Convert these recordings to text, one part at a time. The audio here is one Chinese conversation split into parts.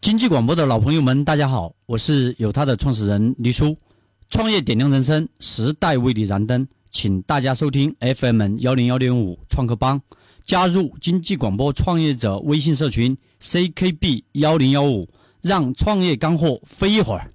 经济广播的老朋友们，大家好，我是有他的创始人黎叔。创业点亮人生，时代为你燃灯，请大家收听 FM 幺零幺点五创客帮，加入经济广播创业者微信社群 CKB 幺零幺五，让创业干货飞一会儿。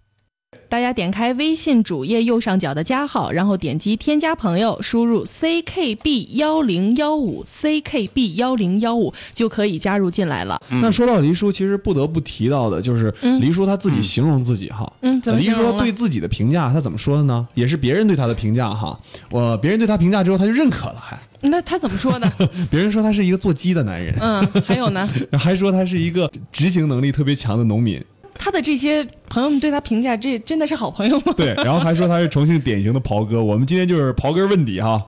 大家点开微信主页右上角的加号，然后点击添加朋友，输入 ckb 幺零幺五 ckb 幺零幺五就可以加入进来了。那说到黎叔，其实不得不提到的就是黎叔他自己形容自己哈。嗯，怎么黎叔对自己的评价他怎么说的呢？也是别人对他的评价哈。我别人对他评价之后，他就认可了，还那他怎么说的？别人说他是一个做鸡的男人，嗯，还有呢，还说他是一个执行能力特别强的农民。他的这些朋友们对他评价，这真的是好朋友吗？对，然后还说他是重庆典型的袍哥。我们今天就是刨根问底哈，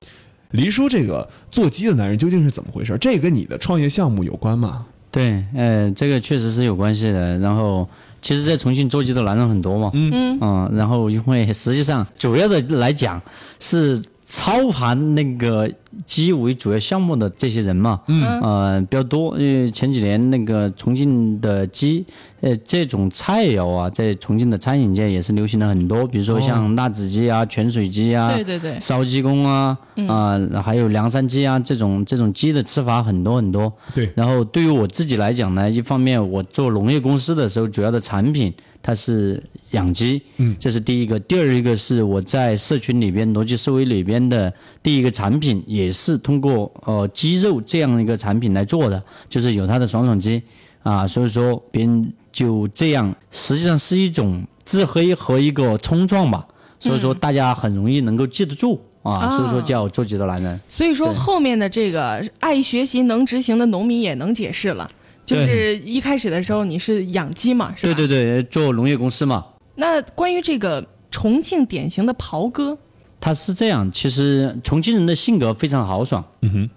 黎叔这个做鸡的男人究竟是怎么回事？这跟你的创业项目有关吗？对，呃，这个确实是有关系的。然后，其实，在重庆做鸡的男人很多嘛，嗯嗯，然后因为实际上主要的来讲是操盘那个鸡为主要项目的这些人嘛，嗯，呃，比较多。因为前几年那个重庆的鸡，呃，这种菜肴啊，在重庆的餐饮界也是流行了很多，比如说像辣子鸡啊、泉水鸡啊，对对对烧鸡公啊，啊、还有凉山鸡啊，这种这种鸡的吃法很多很多。对然后对于我自己来讲呢，一方面我做农业公司的时候，主要的产品它是养鸡，嗯，这是第一个。第二一个是我在社群里边，逻辑思维里边的第一个产品，也是通过呃鸡肉这样一个产品来做的，就是有它的爽爽鸡啊，所以说别人就这样，实际上是一种自黑和一个冲撞吧，所以说大家很容易能够记得住。啊，所以说叫做鸡的男人。所以说后面的这个爱学习能执行的农民也能解释了。就是一开始的时候你是养鸡嘛，是吧？对对对，做农业公司嘛，那关于这个重庆典型的袍哥，他是这样，其实重庆人的性格非常豪爽。嗯哼，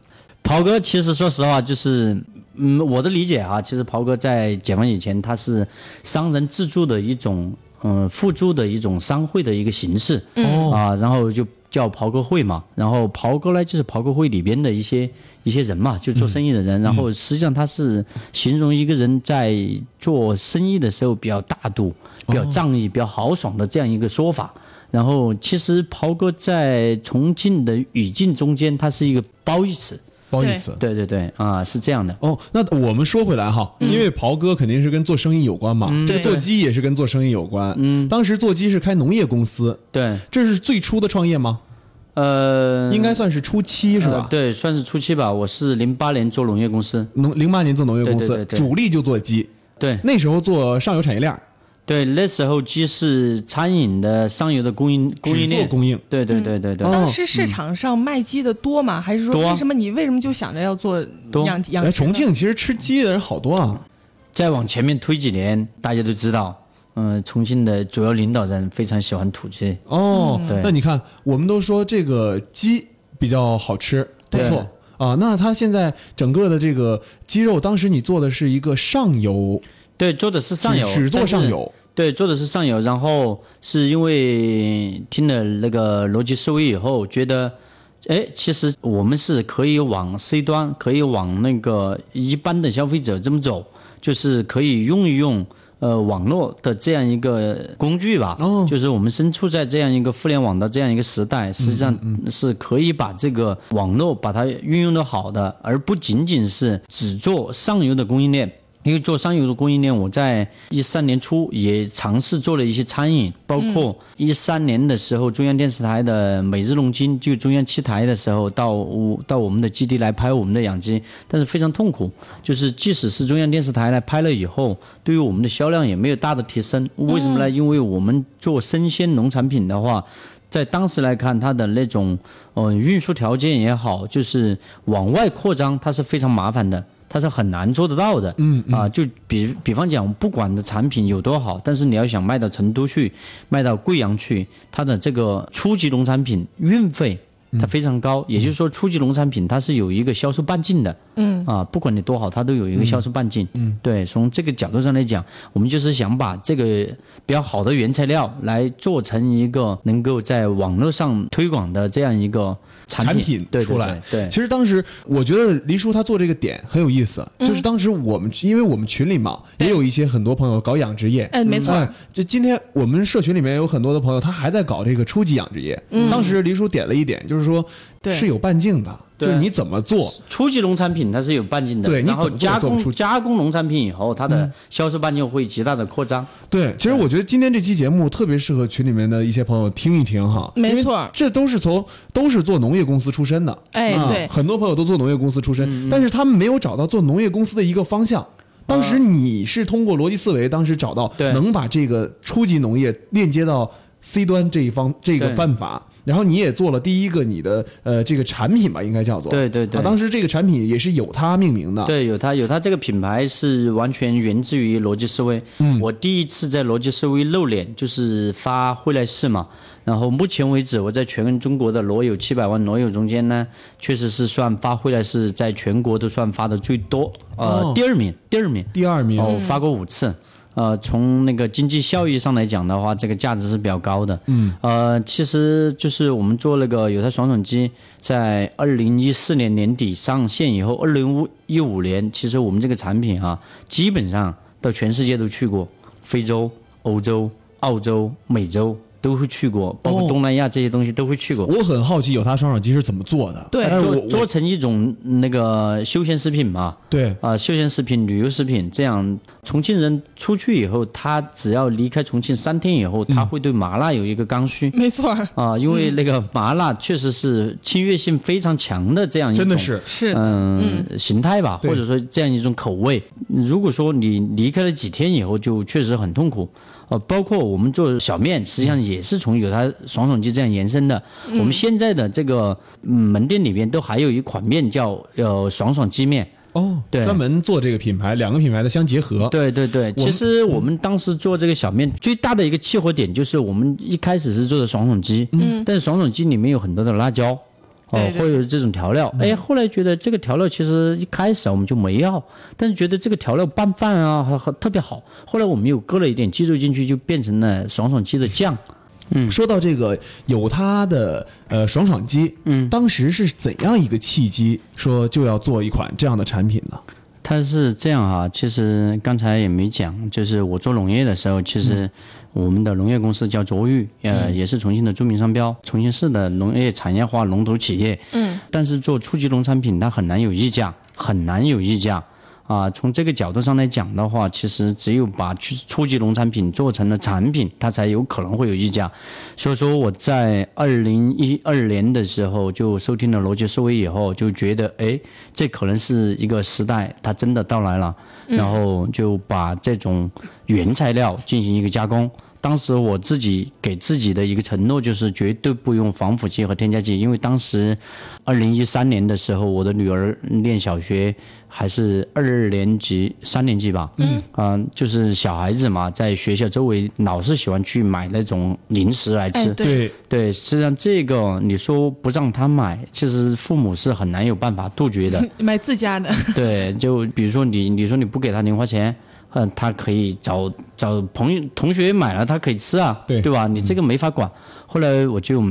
袍哥其实说实话就是，嗯，我的理解啊，其实袍哥在解放以前，他是商人自助的一种，嗯、互助的一种商会的一个形式。哦啊，然后就叫袍哥会嘛，然后袍哥呢就是袍哥会里边的一些一些人嘛，就做生意的人，然后实际上他是形容一个人在做生意的时候比较大度、比较仗义、比较豪爽的这样一个说法。然后其实袍哥在重庆的语境中间，它是一个褒义词。不好意思。对对对，啊，是这样的。哦，那我们说回来哈，因为袍哥肯定是跟做生意有关嘛，这个做鸡也是跟做生意有关。嗯，当时做鸡是开农业公司，对，这是最初的创业吗？呃，应该算是初期是吧？呃对，算是初期吧。我是零八年做农业公司。农零八年做农业公司，对对对对主力就做鸡，对那时候做上游产业链儿，对，那时候鸡是餐饮的上游的供应供应链。供应。对对对对对。哦当时市场上卖鸡的多吗？还是说为什么你为什么就想着要做养养殖呢？重庆其实吃鸡的人好多啊。再往前面推几年，大家都知道，嗯、重庆的主要领导人非常喜欢土鸡。哦，对那你看，我们都说这个鸡比较好吃，不错啊。那它现在整个的这个鸡肉，当时你做的是一个上游，对，做的是上游，只只做上游。对，做的是上游，然后是因为听了那个逻辑思维以后，觉得，哎，其实我们是可以往 C 端，可以往那个一般的消费者这么走，就是可以用一用。呃，网络的这样一个工具吧，哦就是我们身处在这样一个互联网的这样一个时代，实际上是可以把这个网络把它运用的好的，而不仅仅是只做上游的供应链。因为做上游的供应链，我在一三年初也尝试做了一些餐饮，包括一三年的时候，中央电视台的每日龙金就中央七台的时候，到我到我们的基地来拍我们的养鸡，但是非常痛苦，就是即使是中央电视台来拍了以后，对于我们的销量也没有大的提升。为什么呢？因为我们做生鲜农产品的话，在当时来看，它的那种呃运输条件也好，就是往外扩张，它是非常麻烦的。它是很难做得到的，嗯啊，就比比方讲，不管的产品有多好，但是你要想卖到成都去，卖到贵阳去，它的这个初级农产品运费它非常高。也就是说，初级农产品它是有一个销售半径的。嗯啊，不管你多好，它都有一个销售半径。嗯，对，从这个角度上来讲，我们就是想把这个比较好的原材料来做成一个能够在网络上推广的这样一个产产品出来。对，对其实当时我觉得黎叔他做这个点很有意思，就是当时我们因为我们群里嘛，也有一些很多朋友搞养殖业。哎，没错，哎，就今天我们社群里面有很多的朋友，他还在搞这个初级养殖业。当时黎叔点了一点，就是说对。是有半径的，对就是你怎么做，初级农产品它是有半径的，然后对你怎么做加工加工农产品以后，它的销售半径会极大的扩张。对，其实我觉得今天这期节目特别适合群里面的一些朋友听一听哈，没错。这都是从都是做农业公司出身的，啊哎对。很多朋友都做农业公司出嗯身，但是他们没有找到做农业公司的一个方向。当时你是通过逻辑思维，当时找到能把这个初级农业链接到 C 端这一方这个办法。然后你也做了第一个你的呃这个产品吧，应该叫做。对对对。啊，当时这个产品也是有它命名的，对，有它有它这个品牌是完全源自于逻辑思维。嗯，我第一次在逻辑思维露脸就是发惠来士嘛，然后目前为止我在全中国的罗友七百万罗友中间呢，确实是算发惠来士在全国都算发的最多，呃，哦。第二名，第二名。第二名。哦，发过五次。呃，从那个经济效益上来讲的话，这个价值是比较高的。嗯，呃，其实就是我们做那个有台爽爽机，在二零一四年年底上线以后，二零一五年，其实我们这个产品啊，基本上到全世界都去过，非洲、欧洲、澳洲、美洲都会去过，包括哦。东南亚这些东西都会去过。我很好奇有他双手鸡是怎么做的，对做做成一种那个休闲食品嘛，对。啊、休闲食品、旅游食品，这样重庆人出去以后，他只要离开重庆三天以后，他会对麻辣有一个刚需。没错，啊，因为那个麻辣确实是侵略性非常强的这样一种，真的是。是。嗯形态吧，或者说这样一种口味。如果说你离开了几天以后，就确实很痛苦。呃，包括我们做小面，实际上也是从有它爽爽鸡这样延伸的。我们现在的这个嗯门店里面都还有一款面叫呃爽爽鸡面。哦，对专门做这个品牌，两个品牌的相结合，对对对，其实我们当时做这个小面最大的一个契合点就是我们一开始是做的爽爽鸡，嗯，但是爽爽鸡里面有很多的辣椒。哦会有这种调料，哎，后来觉得这个调料其实一开始啊我们就没要，但是觉得这个调料拌饭啊还还特别好。后来我们又搁了一点鸡肉进去，就变成了爽爽鸡的酱。嗯说到这个有它的呃爽爽鸡，嗯，当时是怎样一个契机，说就要做一款这样的产品呢？它是这样啊、其实刚才也没讲，就是我做农业的时候，其实我们的农业公司叫卓玉，呃，也是重庆的著名商标，重庆市的农业产业化龙头企业。嗯，但是做初级农产品，它很难有溢价，很难有溢价。啊，从这个角度上来讲的话，其实只有把初初级农产品做成了产品，它才有可能会有溢价。所以说我在二零一二年的时候就收听了逻辑思维以后，就觉得哎，这可能是一个时代，它真的到来了。然后就把这种原材料进行一个加工。当时我自己给自己的一个承诺就是绝对不用防腐剂和添加剂，因为当时二零一三年的时候，我的女儿念小学还是二年级、三年级吧，嗯，啊、就是小孩子嘛，在学校周围老是喜欢去买那种零食来吃，哎对。对，实际上这个你说不让他买，其实父母是很难有办法杜绝的。买自家的，对，就比如说你，你说你不给他零花钱，嗯、他可以找找朋友同学买了，他可以吃啊，对对吧？你这个没法管。后来我就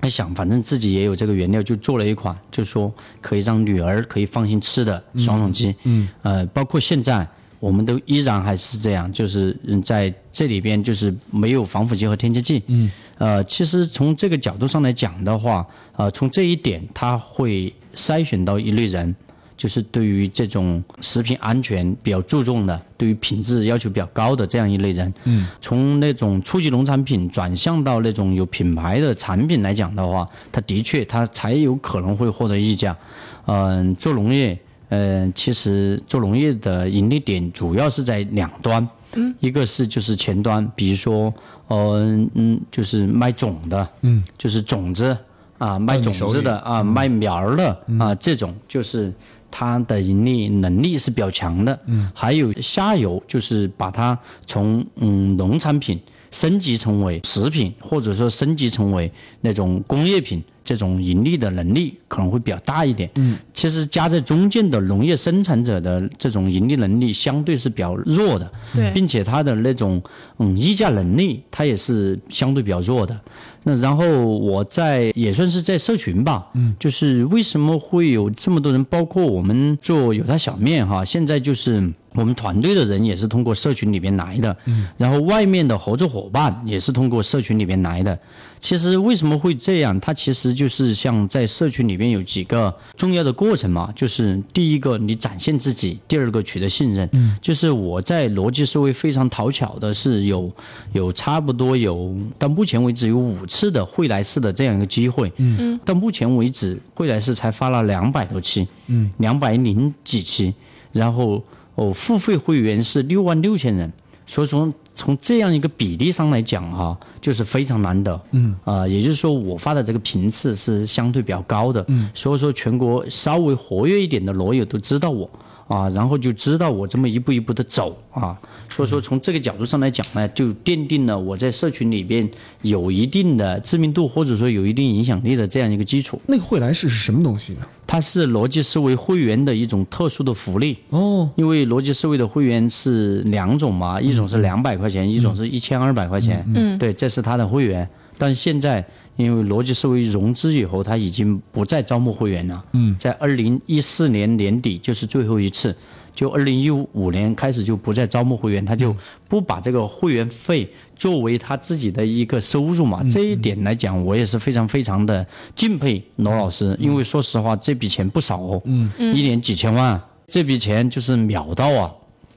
在想，反正自己也有这个原料，就做了一款，就说可以让女儿可以放心吃的爽爽鸡。嗯，呃，包括现在。我们都依然还是这样，就是嗯在这里边就是没有防腐剂和添加剂。嗯，呃，其实从这个角度上来讲的话，呃，从这一点它会筛选到一类人，就是对于这种食品安全比较注重的，对于品质要求比较高的这样一类人。嗯，从那种初级农产品转向到那种有品牌的产品来讲的话，它的确它才有可能会获得溢价。嗯、做农业，嗯、其实做农业的盈利点主要是在两端。嗯，一个是就是前端，比如说，嗯、嗯，就是卖种的，嗯，就是种子啊，卖种子的啊，卖苗儿的啊，这种就是它的盈利能力是比较强的。嗯，还有下游就是把它从嗯农产品升级成为食品，或者说升级成为那种工业品。这种盈利的能力可能会比较大一点。嗯，其实夹在中间的农业生产者的这种盈利能力相对是比较弱的，对并且它的那种嗯议价能力，它也是相对比较弱的。那然后我在也算是在社群吧，嗯，就是为什么会有这么多人，包括我们做有他小面哈，现在就是我们团队的人也是通过社群里面来的，嗯，然后外面的合作伙伴也是通过社群里面来的。其实为什么会这样？它其实就是像在社群里面有几个重要的过程嘛，就是第一个你展现自己，第二个取得信任。嗯，就是我在逻辑思维非常讨巧的是有有差不多有到目前为止有五次的会来式的这样一个机会。嗯，到目前为止会来式才发了两百多期，嗯，两百零几期，然后哦付费会员是六万六千人。所以说，从这样一个比例上来讲哈、就是非常难得。嗯，啊、也就是说，我发的这个频次是相对比较高的。嗯，所以说全国稍微活跃一点的罗友都知道我啊，然后就知道我这么一步一步的走啊。所以说，从这个角度上来讲呢，就奠定了我在社群里边有一定的知名度或者说有一定影响力的这样一个基础。那个会来式是什么东西呢？它是逻辑思维会员的一种特殊的福利。哦，因为逻辑思维的会员是两种嘛，一种是两百块钱，一种是一千二百块钱。嗯，对，这是他的会员。但现在因为逻辑思维融资以后，他已经不再招募会员了。嗯，在二零一四年年底就是最后一次，就二零一五年开始就不再招募会员，他就不把这个会员费作为他自己的一个收入嘛。这一点来讲，我也是非常非常的敬佩罗老师，因为说实话，这笔钱不少哦，嗯，一年几千万，这笔钱就是秒到啊。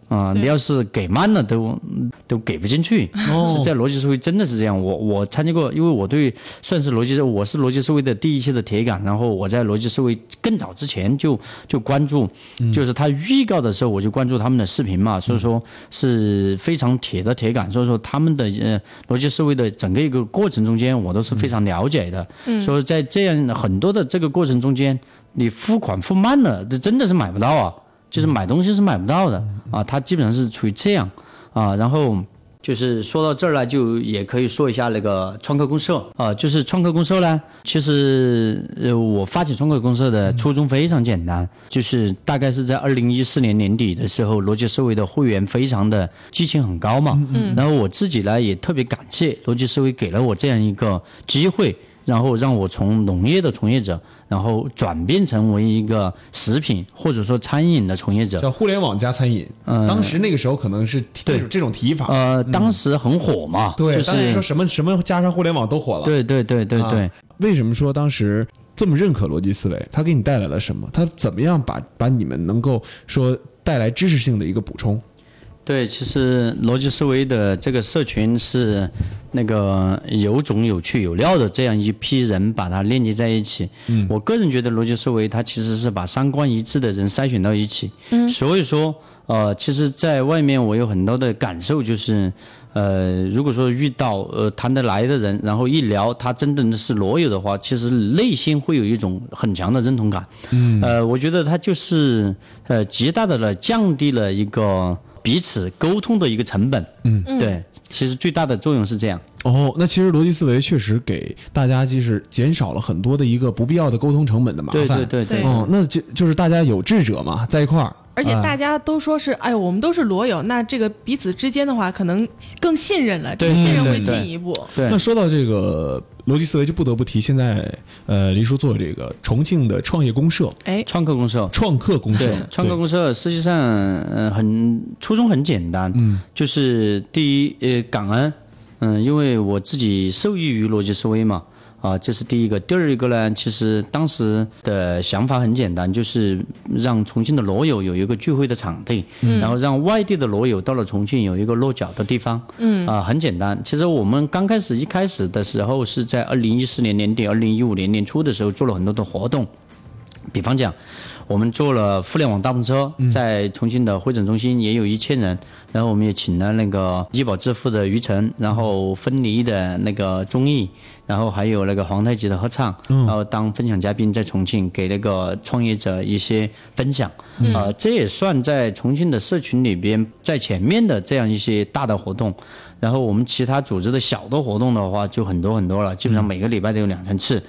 啊、你要是给慢了都都给不进去，是在逻辑思维真的是这样。我我参加过，因为我对算是逻辑我是逻辑思维的第一期的铁杆，然后我在逻辑思维更早之前就就关注，就是他预告的时候我就关注他们的视频嘛，所以说是非常铁的铁杆，所以说他们的呃逻辑思维的整个一个过程中间，我都是非常了解的。所以在这样很多的这个过程中间，你付款付慢了，这真的是买不到啊。就是买东西是买不到的啊，它基本上是处于这样啊，然后。就是说到这儿呢，就也可以说一下那个创客公社。啊，就是创客公社呢，其实呃，我发起创客公社的初衷非常简单，就是大概是在二零一四年年底的时候，逻辑思维的会员非常的激情很高嘛，嗯，然后我自己呢也特别感谢逻辑思维给了我这样一个机会，然后让我从农业的从业者，然后转变成为一个食品或者说餐饮的从业者，叫互联网加餐饮。嗯当时那个时候可能是提这种这种提法。呃，当时很火嘛，对，就是当时说什么什么加上互联网都火了。对对对对对。啊为什么说当时这么认可逻辑思维？它给你带来了什么？它怎么样把把你们能够说带来知识性的一个补充？对，其实逻辑思维的这个社群是那个有种有趣有料的这样一批人把它链接在一起。嗯，我个人觉得逻辑思维它其实是把三观一致的人筛选到一起。嗯，所以说呃，其实在外面我有很多的感受就是。呃，如果说遇到呃谈得来的人，然后一聊他真的是裸友的话，其实内心会有一种很强的认同感。嗯，呃，我觉得他就是呃极大的了降低了一个彼此沟通的一个成本。嗯，对，其实最大的作用是这样。哦，那其实逻辑思维确实给大家就是减少了很多的一个不必要的沟通成本的麻烦。对对对对哦，那就就是大家有志者嘛，在一块儿。而且大家都说是，哎呦，我们都是罗友，那这个彼此之间的话，可能更信任了，这个对信任会进一步。对那说到这个逻辑思维，就不得不提现在呃，黎叔做这个重庆的创业公社、哎，创客公社。创客公社，，创客公社实际上，呃，很初衷很简单，嗯，就是第一，呃，感恩，嗯、因为我自己受益于逻辑思维嘛，啊，这是第一个。第二一个呢，其实当时的想法很简单，就是让重庆的罗友有一个聚会的场地，嗯，然后让外地的罗友到了重庆有一个落脚的地方，嗯，啊，很简单。其实我们刚开始一开始的时候是在二零一四年年底、二零一五年年初的时候做了很多的活动，比方讲。我们做了互联网大篷车，在重庆的会诊中心也有一千人，然后我们也请了那个医保支付的于晨，然后分离的那个综艺，然后还有那个皇太极的合唱，然后当分享嘉宾在重庆给那个创业者一些分享，呃，这也算在重庆的社群里边在前面的这样一些大的活动，然后我们其他组织的小的活动的话就很多很多了，基本上每个礼拜都有两三次。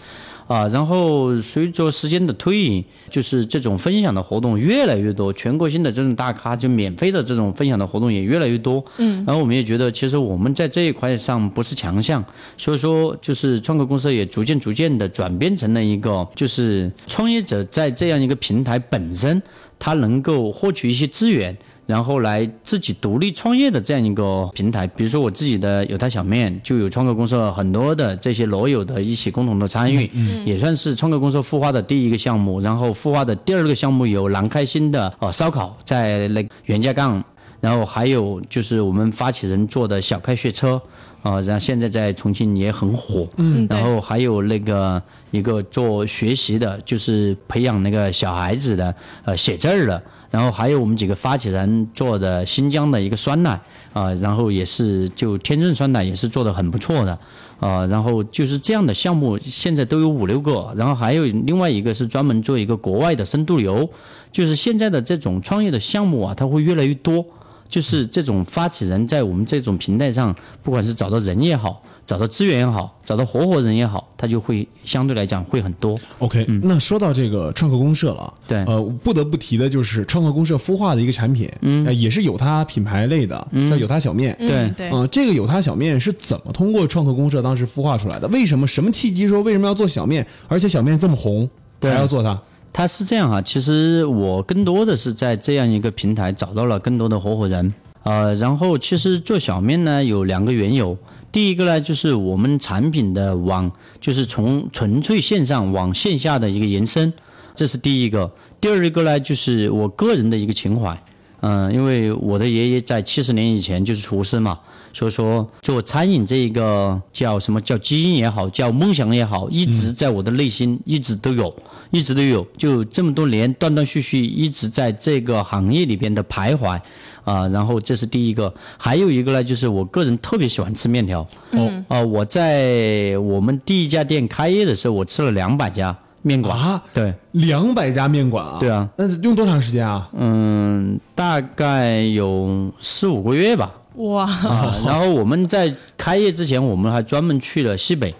啊，然后随着时间的推移，就是这种分享的活动越来越多，全国性的这种大咖就免费的这种分享的活动也越来越多。嗯，然后我们也觉得，其实我们在这一块上不是强项，所以说就是创客公司也逐渐逐渐的转变成了一个，就是创业者在这样一个平台本身，他能够获取一些资源。然后来自己独立创业的这样一个平台，比如说我自己的有他小面，就有创客公社很多的这些罗友的一起共同的参与，也算是创客公社孵化的第一个项目。然后孵化的第二个项目有南开心的呃烧烤，在那袁家岗，然后还有就是我们发起人做的小开学车，啊，然后现在在重庆也很火。嗯，然后还有那个一个做学习的，就是培养那个小孩子的呃写字儿的。然后还有我们几个发起人做的新疆的一个酸奶啊，然后也是就天润酸奶也是做的很不错的啊，然后就是这样的项目现在都有五六个，然后还有另外一个是专门做一个国外的深度游，就是现在的这种创业的项目啊，它会越来越多，就是这种发起人在我们这种平台上，不管是找到人也好。找到资源也好，找到合伙人也好，他就会相对来讲会很多。OK，、那说到这个创客公社了，对。呃，不得不提的就是创客公社孵化的一个产品，嗯、也是有它品牌类的，叫有它小面。嗯对对。嗯、这个有它小面是怎么通过创客公社当时孵化出来的？为什么什么契机说为什么要做小面，而且小面这么红，还要做它？它是这样啊，其实我更多的是在这样一个平台找到了更多的合伙人，呃，然后其实做小面呢有两个缘由，第一个呢就是我们产品的往就是从纯粹线上往线下的一个延伸，这是第一个。第二个呢就是我个人的一个情怀，嗯、因为我的爷爷在七十年以前就是厨师嘛，所以说做餐饮这一个叫什么叫基因也好，叫梦想也好，一直在我的内心一直都有，一直都有，就这么多年断断续续一直在这个行业里边的徘徊。啊，然后这是第一个，还有一个呢，就是我个人特别喜欢吃面条。哦，啊，我在我们第一家店开业的时候，我吃了两百家面馆。啊，对，两百家面馆啊！对啊，那是用多长时间啊？嗯，大概有四五个月吧。哇，啊，然后我们在开业之前，我们还专门去了西北。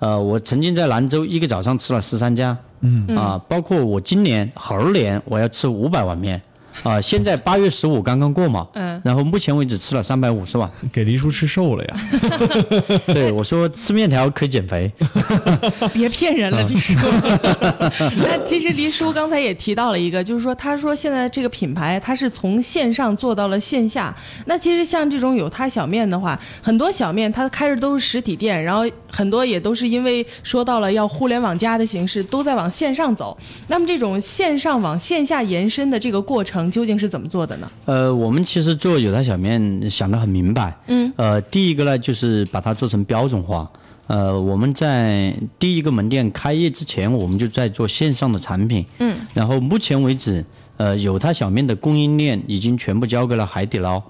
呃，我曾经在兰州一个早上吃了十三家。嗯啊，包括我今年猴年我要吃五百碗面。啊，现在八月十五刚刚过嘛，嗯，然后目前为止吃了三百五十碗。给黎叔吃瘦了呀！对我说吃面条可以减肥，别骗人了，黎叔。那其实黎叔刚才也提到了一个，就是说，他说现在这个品牌它是从线上做到了线下。那其实像这种有他小面的话，很多小面它开着都是实体店，然后很多也都是因为说到了要互联网加的形式，都在往线上走。那么这种线上往线下延伸的这个过程究竟是怎么做的呢？呃，我们其实做有台小面想得很明白，嗯，呃，第一个呢就是把它做成标准化。呃，我们在第一个门店开业之前，我们就在做线上的产品，嗯，然后目前为止，呃，有它小面的供应链已经全部交给了海底捞，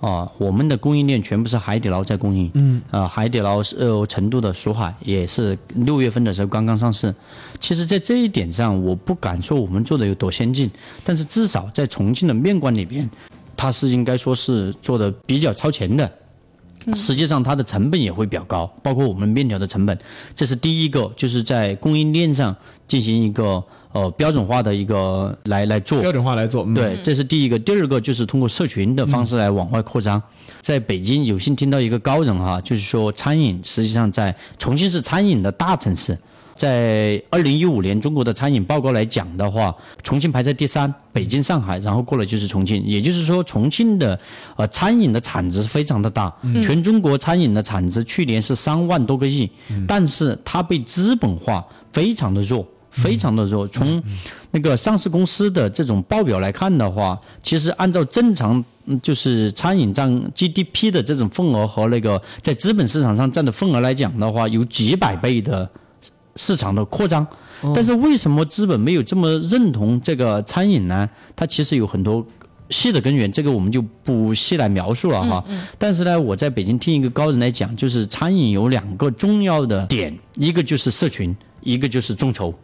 啊，我们的供应链全部是海底捞在供应，嗯，啊，海底捞是呃成都的蜀海也是六月份的时候刚刚上市。其实，在这一点上，我不敢说我们做的有多先进，但是至少在重庆的面馆里边，它是应该说是做的比较超前的。实际上，它的成本也会比较高，包括我们面条的成本，这是第一个，就是在供应链上进行一个呃标准化的一个来来做。标准化来做，嗯、对，这是第一个。第二个就是通过社群的方式来往外扩张。在北京有幸听到一个高人哈，就是说餐饮实际上在重庆是餐饮的大城市。在二零一五年中国的餐饮报告来讲的话，重庆排在第三，北京、上海，然后过来就是重庆。也就是说，重庆的呃餐饮的产值非常的大，全中国餐饮的产值去年是三万多个亿，但是它被资本化非常的弱。非常的弱，从那个上市公司的这种报表来看的话，其实按照正常嗯就是餐饮占 GDP 的这种份额和那个在资本市场上占的份额来讲的话，有几百倍的市场的扩张。但是为什么资本没有这么认同这个餐饮呢？它其实有很多细的根源，这个我们就不细来描述了哈。但是呢，我在北京听一个高人来讲，就是餐饮有两个重要的点，一个就是社群，一个就是众筹。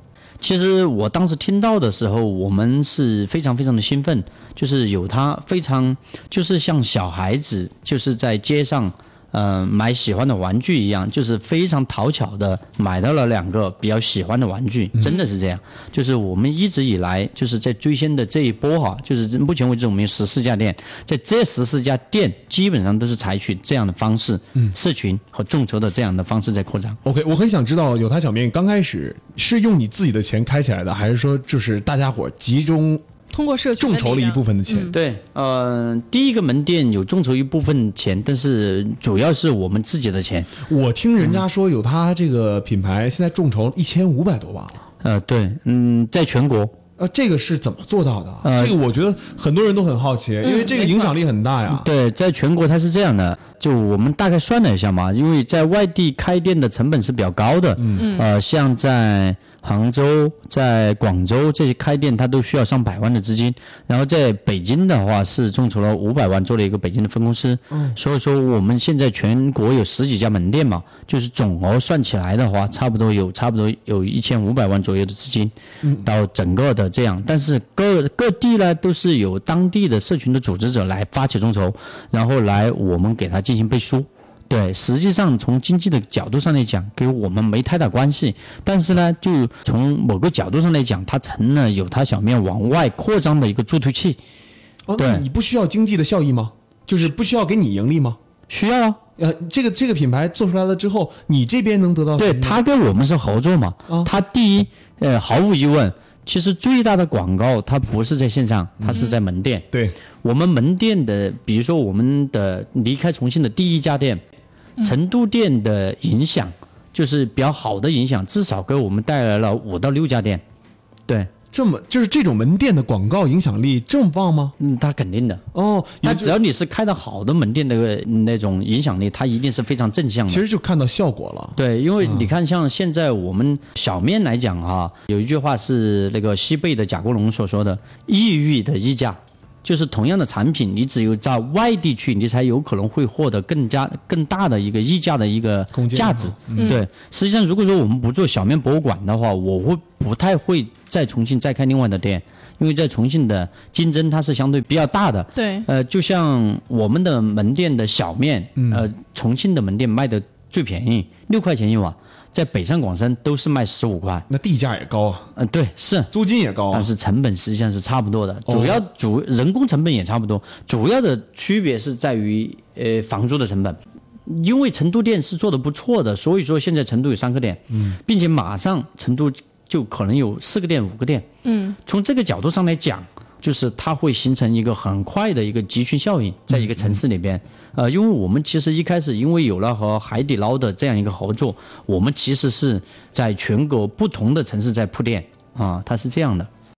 其实我当时听到的时候，我们是非常非常的兴奋，就是有他非常就是像小孩子，就是在街上，呃买喜欢的玩具一样，就是非常讨巧的买到了两个比较喜欢的玩具，真的是这样。就是我们一直以来就是在追星的这一波哈，就是目前为止我们有十四家店，在这十四家店基本上都是采取这样的方式，嗯，社群和众筹的这样的方式在扩张。OK，我很想知道有他小面刚开始是用你自己的钱开起来的，还是说就是大家伙集中通过社区众筹了一部分的钱？对，呃，第一个门店有众筹一部分钱，但是主要是我们自己的钱。我听人家说有他这个品牌现在众筹一千五百多万了。呃，对，嗯，在全国，呃，这个是怎么做到的？呃这个我觉得很多人都很好奇，因为这个影响力很大呀。对，在全国它是这样的，就我们大概算了一下嘛，因为在外地开店的成本是比较高的，嗯，呃，像在杭州、在广州这些开店，它都需要上百万的资金，然后在北京的话是众筹了五百万做了一个北京的分公司，嗯，所以说我们现在全国有十几家门店嘛，就是总额算起来的话，差不多有差不多有一千五百万左右的资金，到整个的这样，但是各各地呢都是有当地的社群的组织者来发起众筹，然后来我们给他进行背书。对，实际上从经济的角度上来讲，跟我们没太大关系。但是呢，就从某个角度上来讲，它成了有它小面往外扩张的一个助推器。哦，对那你不需要经济的效益吗？就是不需要给你盈利吗？需要啊，呃，这个这个品牌做出来了之后，你这边能得到对什么呢他跟我们是合作嘛啊。他第一，呃，毫无疑问，其实最大的广告它不是在线上，它是在门店。对我们门店的，比如说我们的离开重庆的第一家店，成都店的影响就是比较好的影响，至少给我们带来了五到六家店。对，这么就是这种门店的广告影响力这么棒吗？嗯，它肯定的。哦，它只要你是开的好的门店的那种影响力，它一定是非常正向的。其实就看到效果了。对，因为你看，像现在我们小面来讲啊，有一句话是那个西贝的贾国龙所说的“异域的溢价”，就是同样的产品，你只有在外地去，你才有可能会获得更加更大的一个溢价的一个空间价值。对，实际上如果说我们不做小面博物馆的话，我会不太会在重庆再开另外的店，因为在重庆的竞争它是相对比较大的。对，呃，就像我们的门店的小面，呃，重庆的门店卖的最便宜，六块钱一碗，在北上广深都是卖十五块。那地价也高啊，嗯，对，是，租金也高啊。但。是成本实际上是差不多的，主要主人工成本也差不多，主要的区别是在于呃房租的成本。因为成都店是做的不错的，所以说现在成都有三个店，嗯，并且马上成都就可能有四个店、五个店，嗯，从这个角度上来讲，就是它会形成一个很快的一个集群效应，在一个城市里边。呃，因为我们其实一开始因为有了和海底捞的这样一个合作，我们其实是在全国不同的城市在铺店啊，它是这样的。